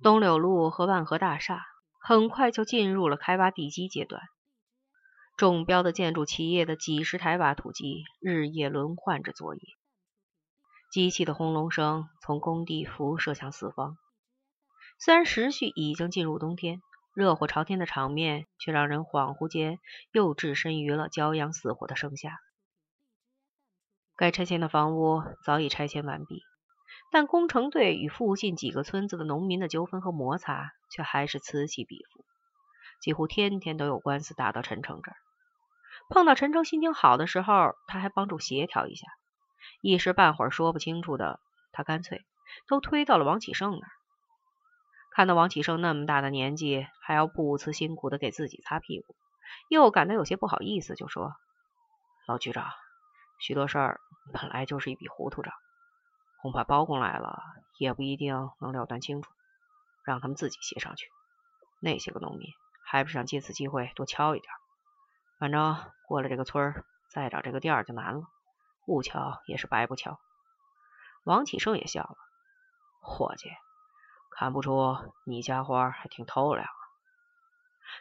东柳路和万和大厦很快就进入了开挖地基阶段。中标的建筑企业的几十台挖土机日夜轮换着作业，机器的轰隆声从工地辐射向四方。虽然时序已经进入冬天，热火朝天的场面却让人恍惚间又置身于了骄阳似火的盛夏。该拆迁的房屋早已拆迁完毕，但工程队与附近几个村子的农民的纠纷和摩擦却还是此起彼伏，几乎天天都有官司打到陈诚这儿。碰到陈诚心情好的时候，他还帮助协调一下；一时半会儿说不清楚的，他干脆都推到了王启胜那儿。看到王启胜那么大的年纪，还要不辞辛苦的给自己擦屁股，又感到有些不好意思，就说：“老局长，许多事儿本来就是一笔糊涂账，恐怕包公来了也不一定能了断清楚，让他们自己协商去。那些个农民还不是想借此机会多敲一点。”反正过了这个村儿，再找这个店儿就难了。不敲也是白不敲。王启胜也笑了：“伙计，看不出你家伙还挺透亮。”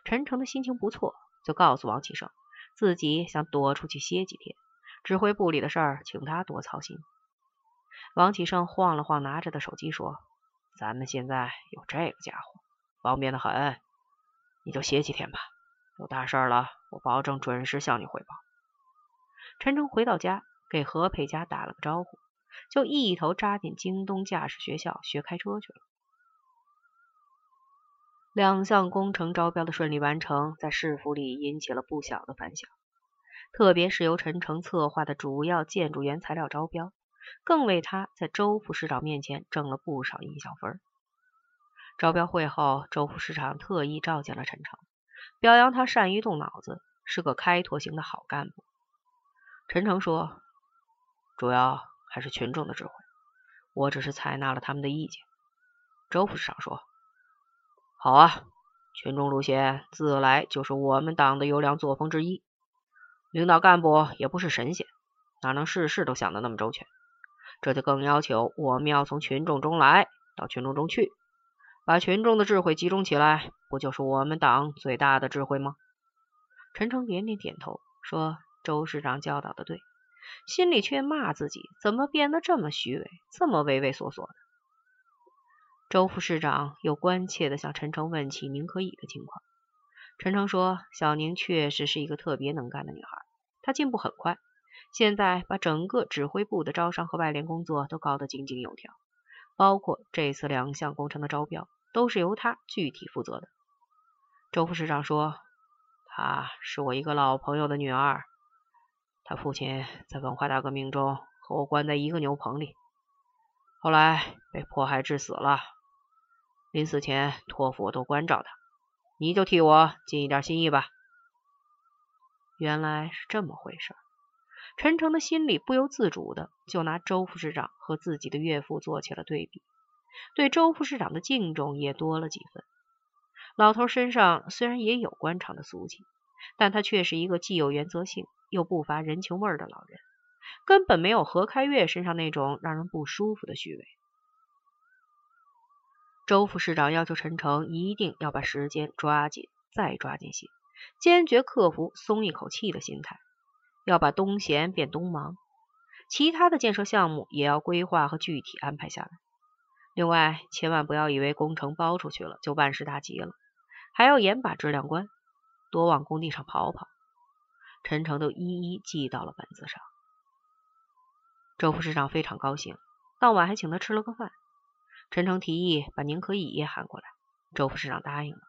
陈诚的心情不错，就告诉王启胜，自己想多出去歇几天，指挥部里的事儿请他多操心。王启胜晃了晃拿着的手机，说：“咱们现在有这个家伙，方便的很，你就歇几天吧。”有大事了，我保证准时向你汇报。陈诚回到家，给何佩佳打了个招呼，就一头扎进京东驾驶学校学开车去了。两项工程招标的顺利完成，在市府里引起了不小的反响，特别是由陈诚策划的主要建筑原材料招标，更为他在周副市长面前挣了不少印象分。招标会后，周副市长特意召见了陈诚。表扬他善于动脑子，是个开拓型的好干部。陈诚说：“主要还是群众的智慧，我只是采纳了他们的意见。”周副市长说：“好啊，群众路线自来就是我们党的优良作风之一。领导干部也不是神仙，哪能事事都想得那么周全？这就更要求我们要从群众中来到群众中去。”把群众的智慧集中起来，不就是我们党最大的智慧吗？陈诚连连点头，说：“周市长教导的对。”心里却骂自己怎么变得这么虚伪，这么畏畏缩缩的。周副市长又关切地向陈诚问起宁可以的情况。陈诚说：“小宁确实是一个特别能干的女孩，她进步很快，现在把整个指挥部的招商和外联工作都搞得井井有条，包括这次两项工程的招标。”都是由他具体负责的。周副市长说：“她是我一个老朋友的女儿，她父亲在文化大革命中和我关在一个牛棚里，后来被迫害致死了。临死前托付我多关照她，你就替我尽一点心意吧。”原来是这么回事，陈诚的心里不由自主的就拿周副市长和自己的岳父做起了对比。对周副市长的敬重也多了几分。老头身上虽然也有官场的俗气，但他却是一个既有原则性又不乏人情味的老人，根本没有何开月身上那种让人不舒服的虚伪。周副市长要求陈诚一定要把时间抓紧，再抓紧些，坚决克服松一口气的心态，要把东闲变东忙，其他的建设项目也要规划和具体安排下来。另外，千万不要以为工程包出去了就万事大吉了，还要严把质量关，多往工地上跑跑。陈诚都一一记到了本子上。周副市长非常高兴，当晚还请他吃了个饭。陈诚提议把宁可以也喊过来，周副市长答应了。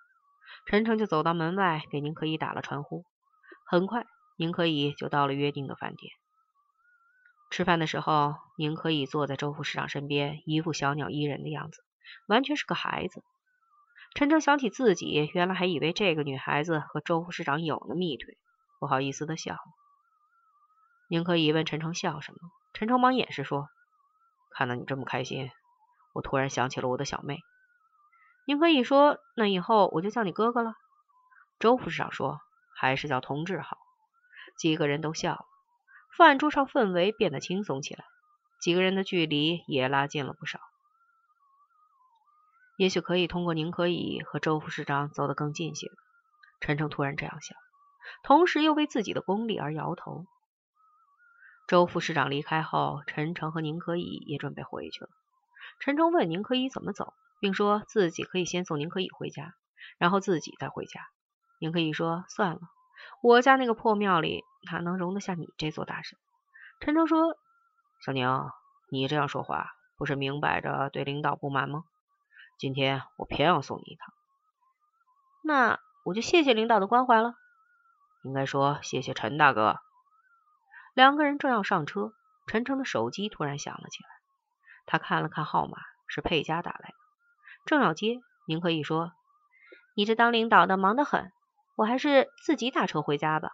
陈诚就走到门外给宁可以打了传呼。很快，宁可以就到了约定的饭店。吃饭的时候，宁可以坐在周副市长身边，一副小鸟依人的样子，完全是个孩子。陈诚想起自己原来还以为这个女孩子和周副市长有了密腿，不好意思的笑您。可以问陈诚笑什么，陈诚忙掩饰说：“看到你这么开心，我突然想起了我的小妹。”宁可以说：“那以后我就叫你哥哥了。”周副市长说：“还是叫同志好。”几个人都笑了。饭桌上氛围变得轻松起来，几个人的距离也拉近了不少。也许可以通过宁可以和周副市长走得更近些。陈诚突然这样想，同时又为自己的功力而摇头。周副市长离开后，陈诚和宁可以也准备回去了。陈诚问宁可以怎么走，并说自己可以先送宁可以回家，然后自己再回家。宁可以说：“算了，我家那个破庙里哪能容得下你这座大神？”陈诚说：“小宁，你这样说话，不是明摆着对领导不满吗？今天我偏要送你一趟，那我就谢谢领导的关怀了。应该说谢谢陈大哥。”两个人正要上车，陈诚的手机突然响了起来。他看了看号码，是佩佳打来的，正要接，您可以说：“你这当领导的忙得很，我还是自己打车回家吧。”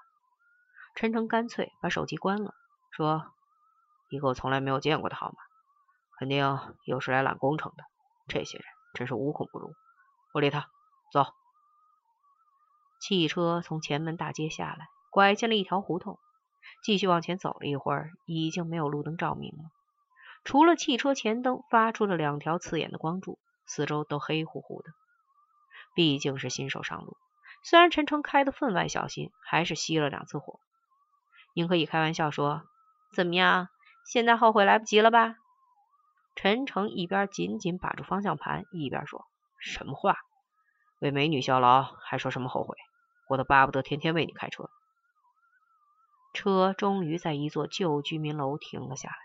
陈诚干脆把手机关了，说：“一个我从来没有见过的号码，肯定又是来揽工程的。这些人真是无孔不入。不理他，走。”汽车从前门大街下来，拐进了一条胡同，继续往前走了一会儿，已经没有路灯照明了。除了汽车前灯发出了两条刺眼的光柱，四周都黑乎乎的。毕竟是新手上路，虽然陈诚开的分外小心，还是熄了两次火。宁可以开玩笑说：“怎么样，现在后悔来不及了吧？”陈诚一边紧紧把住方向盘，一边说：“什么话？为美女效劳，还说什么后悔？我都巴不得天天为你开车。”车终于在一座旧居民楼停了下来。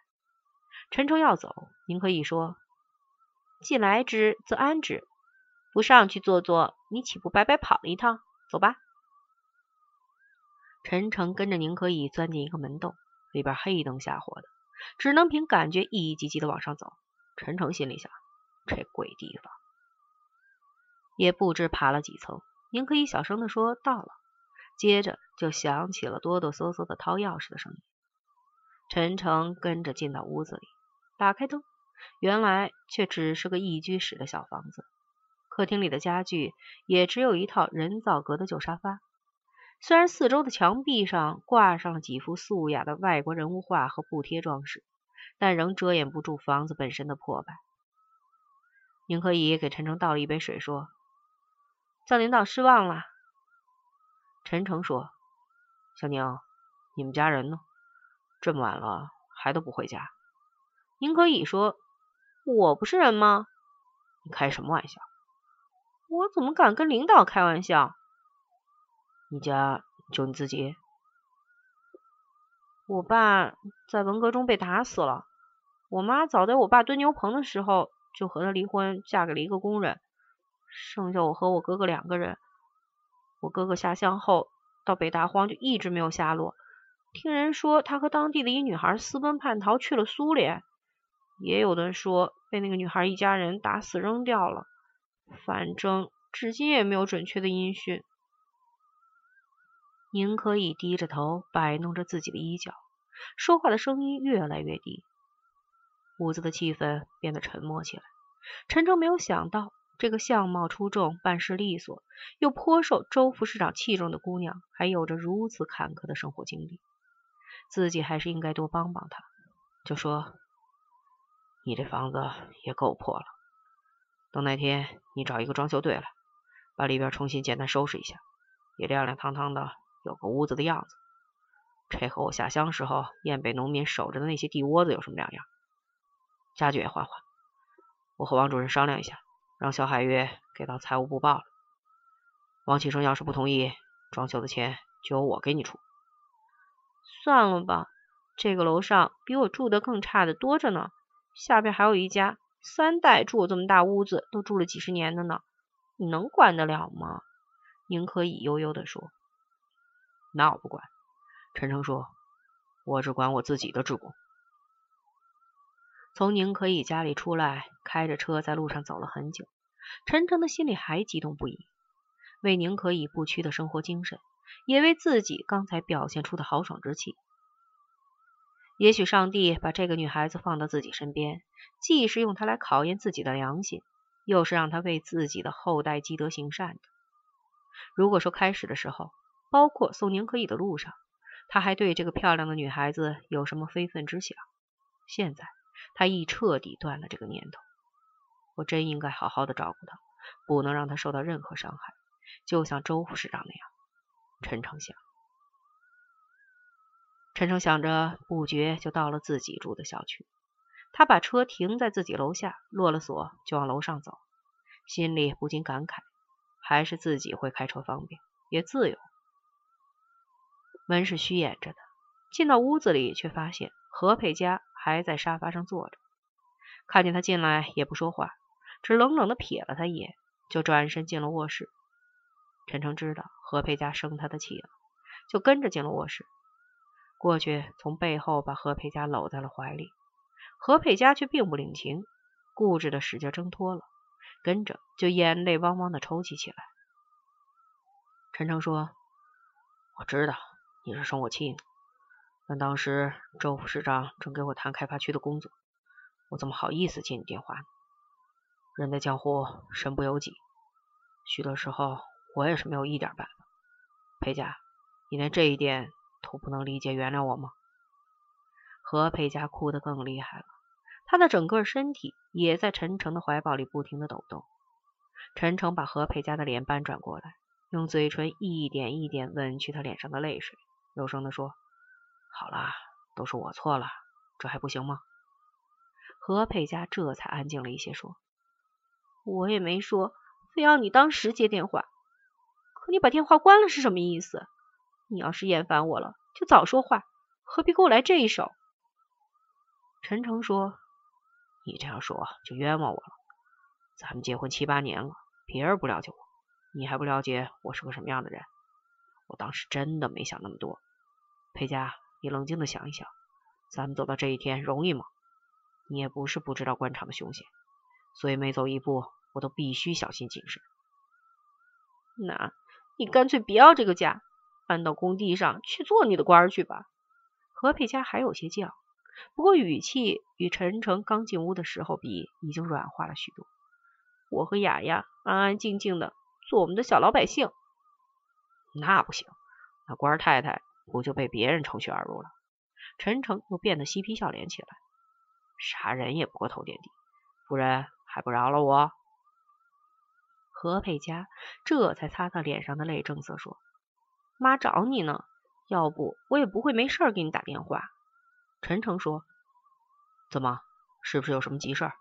陈诚要走，您可以说：“既来之，则安之。不上去坐坐，你岂不白白跑了一趟？走吧。”陈诚跟着宁可以钻进一个门洞，里边黑灯瞎火的，只能凭感觉一级级的往上走。陈诚心里想：这鬼地方，也不知爬了几层。宁可以小声的说：“到了。”接着就响起了哆哆嗦嗦的掏钥匙的声音。陈诚跟着进到屋子里。打开灯，原来却只是个一居室的小房子。客厅里的家具也只有一套人造革的旧沙发。虽然四周的墙壁上挂上了几幅素雅的外国人物画和布贴装饰，但仍遮掩不住房子本身的破败。宁可以给陈诚倒了一杯水，说：“叫领导失望了。”陈诚说：“小宁，你们家人呢？这么晚了还都不回家？”您可以说我不是人吗？你开什么玩笑？我怎么敢跟领导开玩笑？你家就你自己？我爸在文革中被打死了，我妈早在我爸蹲牛棚的时候就和他离婚，嫁给了一个工人，剩下我和我哥哥两个人。我哥哥下乡后到北大荒就一直没有下落，听人说他和当地的一女孩私奔叛逃去了苏联。也有的说被那个女孩一家人打死扔掉了，反正至今也没有准确的音讯。宁可以低着头摆弄着自己的衣角，说话的声音越来越低。屋子的气氛变得沉默起来。陈诚没有想到，这个相貌出众、办事利索又颇受周副市长器重的姑娘，还有着如此坎坷的生活经历。自己还是应该多帮帮她，就说。你这房子也够破了，等哪天你找一个装修队来，把里边重新简单收拾一下，也亮亮堂堂的，有个屋子的样子。这和我下乡时候燕北农民守着的那些地窝子有什么两样？家具也换换，我和王主任商量一下，让小海月给到财务部报了。王启生要是不同意，装修的钱就由我给你出。算了吧，这个楼上比我住的更差的多着呢。下边还有一家三代住这么大屋子，都住了几十年的呢，你能管得了吗？宁可以悠悠的说：“那我不管。”陈诚说：“我只管我自己的职工。”从宁可以家里出来，开着车在路上走了很久，陈诚的心里还激动不已，为宁可以不屈的生活精神，也为自己刚才表现出的豪爽之气。也许上帝把这个女孩子放到自己身边，既是用她来考验自己的良心，又是让她为自己的后代积德行善的。如果说开始的时候，包括送宁可以的路上，他还对这个漂亮的女孩子有什么非分之想，现在他已彻底断了这个念头。我真应该好好的照顾她，不能让她受到任何伤害，就像周副市长那样。陈诚想，陈诚想着，不觉就到了自己住的小区。他把车停在自己楼下，落了锁，就往楼上走，心里不禁感慨，还是自己会开车方便，也自由。门是虚掩着的，进到屋子里，却发现何佩佳还在沙发上坐着。看见他进来，也不说话，只冷冷的瞥了他一眼，就转身进了卧室。陈诚知道何佩佳生他的气了，就跟着进了卧室，过去从背后把何佩佳搂在了怀里。何佩佳却并不领情，固执的使劲挣脱了，跟着就眼泪汪汪的抽泣起来。陈诚说：“我知道你是生我气呢，但当时周副市长正给我谈开发区的工作。”我怎么好意思接你电话呢？人在江湖，身不由己，许多时候我也是没有一点办法。裴家，你连这一点都不能理解原谅我吗？何佩佳哭得更厉害了，她的整个身体也在陈诚的怀抱里不停的抖动。陈诚把何佩佳的脸搬转过来，用嘴唇一点一点吻去她脸上的泪水，柔声的说：“好了，都是我错了，这还不行吗？”何佩佳这才安静了一些，说：“我也没说非要你当时接电话，可你把电话关了是什么意思？你要是厌烦我了，就早说话，何必给我来这一手？”陈诚说：“你这样说就冤枉我了。咱们结婚七八年了，别人不了解我，你还不了解我是个什么样的人？我当时真的没想那么多。裴佳，你冷静的想一想，咱们走到这一天容易吗？”你也不是不知道官场的凶险，所以每走一步，我都必须小心谨慎。那，你干脆别要这个家，搬到工地上去做你的官去吧。何佩佳还有些犟，不过语气与陈诚刚进屋的时候比，已经软化了许多。我和雅雅安安静静的做我们的小老百姓。那不行，那官太太不就被别人乘虚而入了？陈诚又变得嬉皮笑脸起来。杀人也不过头点地，夫人还不饶了我？何佩佳这才擦擦脸上的泪，正色说：“妈找你呢，要不我也不会没事给你打电话。”陈诚说：“怎么，是不是有什么急事儿？”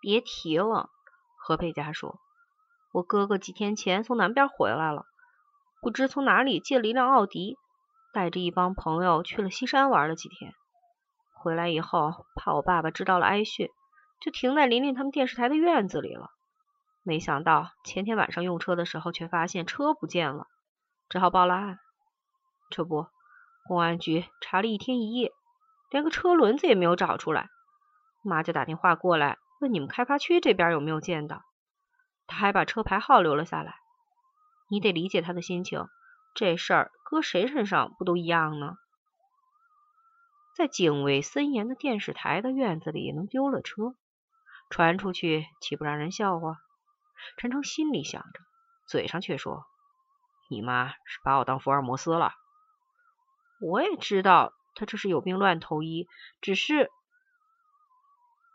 别提了。何佩佳说：“我哥哥几天前从南边回来了，不知从哪里借了一辆奥迪，带着一帮朋友去了西山玩了几天。”回来以后，怕我爸爸知道了挨训，就停在琳琳他们电视台的院子里了。没想到前天晚上用车的时候，却发现车不见了，只好报了案。这不，公安局查了一天一夜，连个车轮子也没有找出来。妈就打电话过来问你们开发区这边有没有见到，他还把车牌号留了下来。你得理解他的心情，这事儿搁谁身上不都一样呢？在警卫森严的电视台的院子里能丢了车，传出去岂不让人笑话？陈诚心里想着，嘴上却说：“你妈是把我当福尔摩斯了。”我也知道他这是有病乱投医，只是……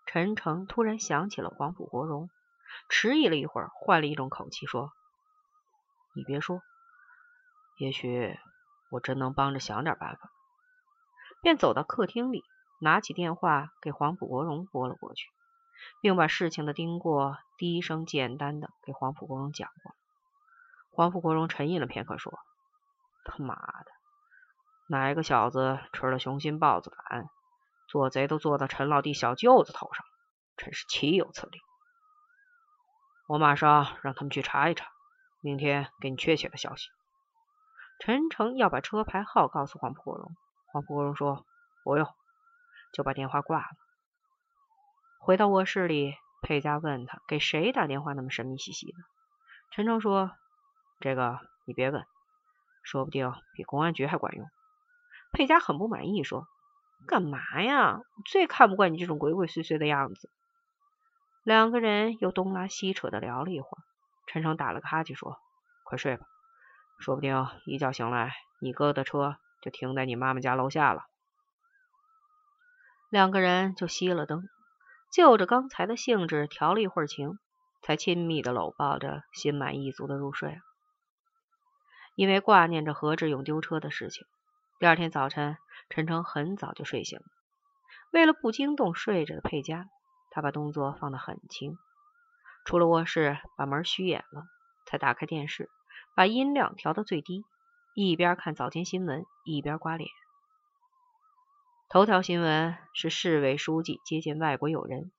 陈诚突然想起了黄埔国荣，迟疑了一会儿，换了一种口气说：“你别说，也许我真能帮着想点办法。”便走到客厅里，拿起电话给黄埔国荣拨了过去，并把事情的经过低声简单的给黄埔国荣讲过。黄埔国荣沉吟了片刻，说：“他妈的，哪个小子吃了雄心豹子胆，做贼都做到陈老弟小舅子头上，真是岂有此理！我马上让他们去查一查，明天给你确切的消息。”陈诚要把车牌号告诉黄埔国荣。黄国荣说：“不用。”就把电话挂了。回到卧室里，佩佳问他给谁打电话那么神秘兮兮的。陈诚说：“这个你别问，说不定比公安局还管用。”佩佳很不满意，说：“干嘛呀？我最看不惯你这种鬼鬼祟祟的样子。”两个人又东拉西扯的聊了一会儿。陈诚打了个哈欠，说：“快睡吧，说不定一觉醒来，你哥的车……”就停在你妈妈家楼下了。两个人就熄了灯，就着刚才的兴致调了一会儿情，才亲密的搂抱着，心满意足的入睡了。因为挂念着何志勇丢车的事情，第二天早晨，陈诚很早就睡醒了。为了不惊动睡着的佩佳，他把动作放得很轻，出了卧室，把门虚掩了，才打开电视，把音量调到最低，一边看早间新闻，一边刮脸。头条新闻是市委书记接见外国友人，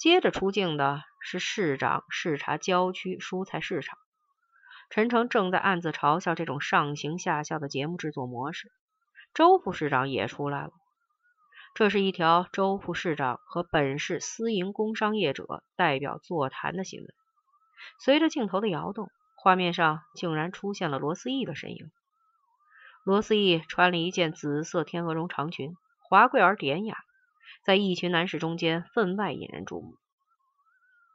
接着出镜的是市长视察郊区蔬菜市场。陈诚正在暗自嘲笑这种上行下效的节目制作模式。周副市长也出来了，这是一条周副市长和本市私营工商业者代表座谈的新闻。随着镜头的摇动，画面上竟然出现了罗思义的身影。罗思义穿了一件紫色天鹅绒长裙，华贵而典雅，在一群男士中间分外引人注目。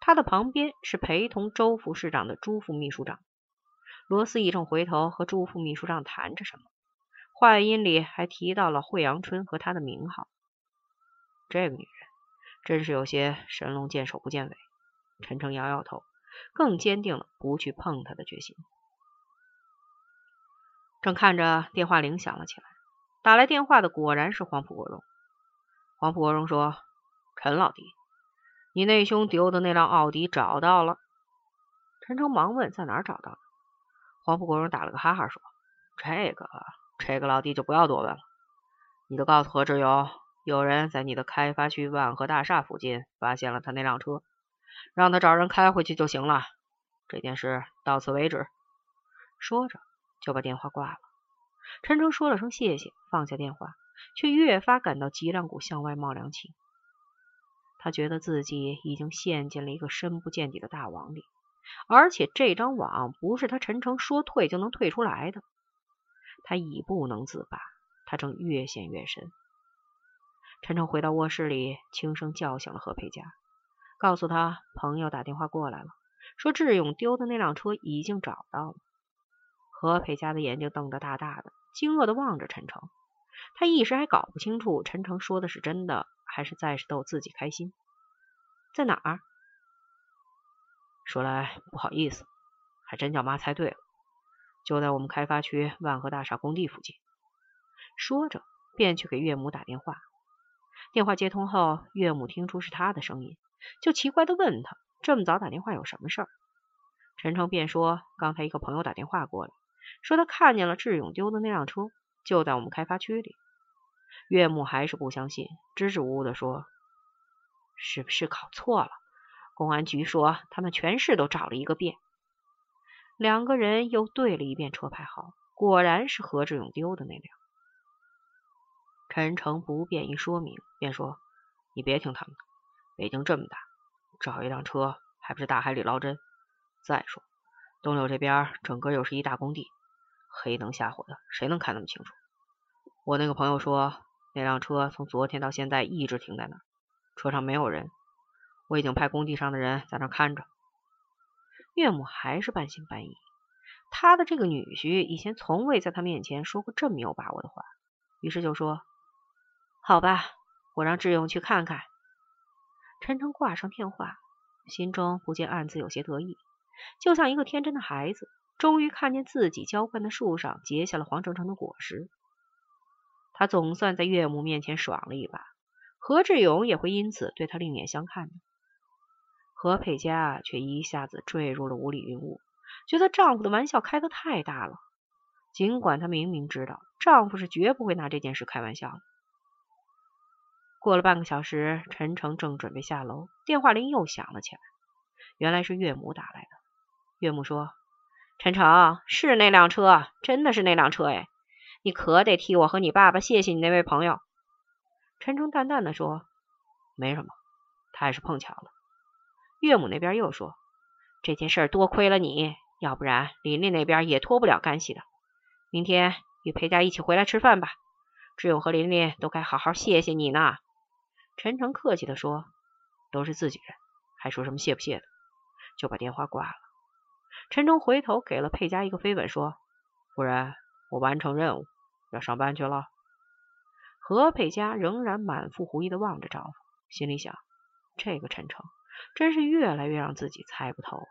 他的旁边是陪同周副市长的朱副秘书长。罗斯义正回头和朱副秘书长谈着什么，话音里还提到了惠阳春和他的名号。这个女人真是有些神龙见首不见尾。陈诚摇摇头，更坚定了不去碰她的决心。正看着电话铃响了起来，打来电话的果然是黄埔国荣。黄埔国荣说：“陈老弟，你内兄丢的那辆奥迪找到了。”陈诚忙问：“在哪儿找到的？”黄埔国荣打了个哈哈，说：“这个，这个老弟就不要多问了。你就告诉何志勇，有人在你的开发区万和大厦附近发现了他那辆车，让他找人开回去就行了。这件事到此为止。”说着就把电话挂了。陈诚说了声谢谢，放下电话，却越发感到脊梁骨向外冒凉气。他觉得自己已经陷进了一个深不见底的大网里。而且这张网不是他陈诚说退就能退出来的，他已不能自拔，他正越陷越深。陈诚回到卧室里，轻声叫醒了何佩佳，告诉他朋友打电话过来了，说志勇丢的那辆车已经找到了。何佩佳的眼睛瞪得大大的，惊愕的望着陈诚，他一时还搞不清楚陈诚说的是真的，还是在逗自己开心。在哪儿？说来不好意思，还真叫妈猜对了，就在我们开发区万和大厦工地附近。说着，便去给岳母打电话。电话接通后，岳母听出是他的声音，就奇怪的问他：“这么早打电话有什么事儿？”陈诚便说：“刚才一个朋友打电话过来，说他看见了志勇丢的那辆车，就在我们开发区里。”岳母还是不相信，支支吾吾的说：“是不是搞错了？”公安局说，他们全市都找了一个遍。两个人又对了一遍车牌号，果然是何志勇丢的那辆。陈诚不便于说明，便说：“你别听他们的，北京这么大，找一辆车还不是大海里捞针？再说东柳这边整个又是一大工地，黑灯瞎火的，谁能看那么清楚？我那个朋友说，那辆车从昨天到现在一直停在那儿，车上没有人。”我已经派工地上的人在那看着。岳母还是半信半疑，他的这个女婿以前从未在他面前说过这么有把握的话，于是就说：“好吧，我让志勇去看看。”陈诚挂上电话，心中不禁暗自有些得意，就像一个天真的孩子，终于看见自己浇灌的树上结下了黄澄澄的果实。他总算在岳母面前爽了一把，何志勇也会因此对他另眼相看的。何佩佳却一下子坠入了无里云雾，觉得丈夫的玩笑开得太大了。尽管她明明知道丈夫是绝不会拿这件事开玩笑的。过了半个小时，陈诚正准备下楼，电话铃又响了起来。原来是岳母打来的。岳母说：“陈诚，是那辆车，真的是那辆车哎，你可得替我和你爸爸谢谢你那位朋友。”陈诚淡淡的说：“没什么，他也是碰巧了。”岳母那边又说：“这件事多亏了你，要不然琳琳那边也脱不了干系的。明天与裴家一起回来吃饭吧，志勇和琳琳都该好好谢谢你呢。”陈诚客气的说：“都是自己人，还说什么谢不谢的？”就把电话挂了。陈诚回头给了裴家一个飞吻，说：“夫人，我完成任务，要上班去了。”何佩佳仍然满腹狐疑的望着丈夫，心里想：这个陈诚真是越来越让自己猜不透。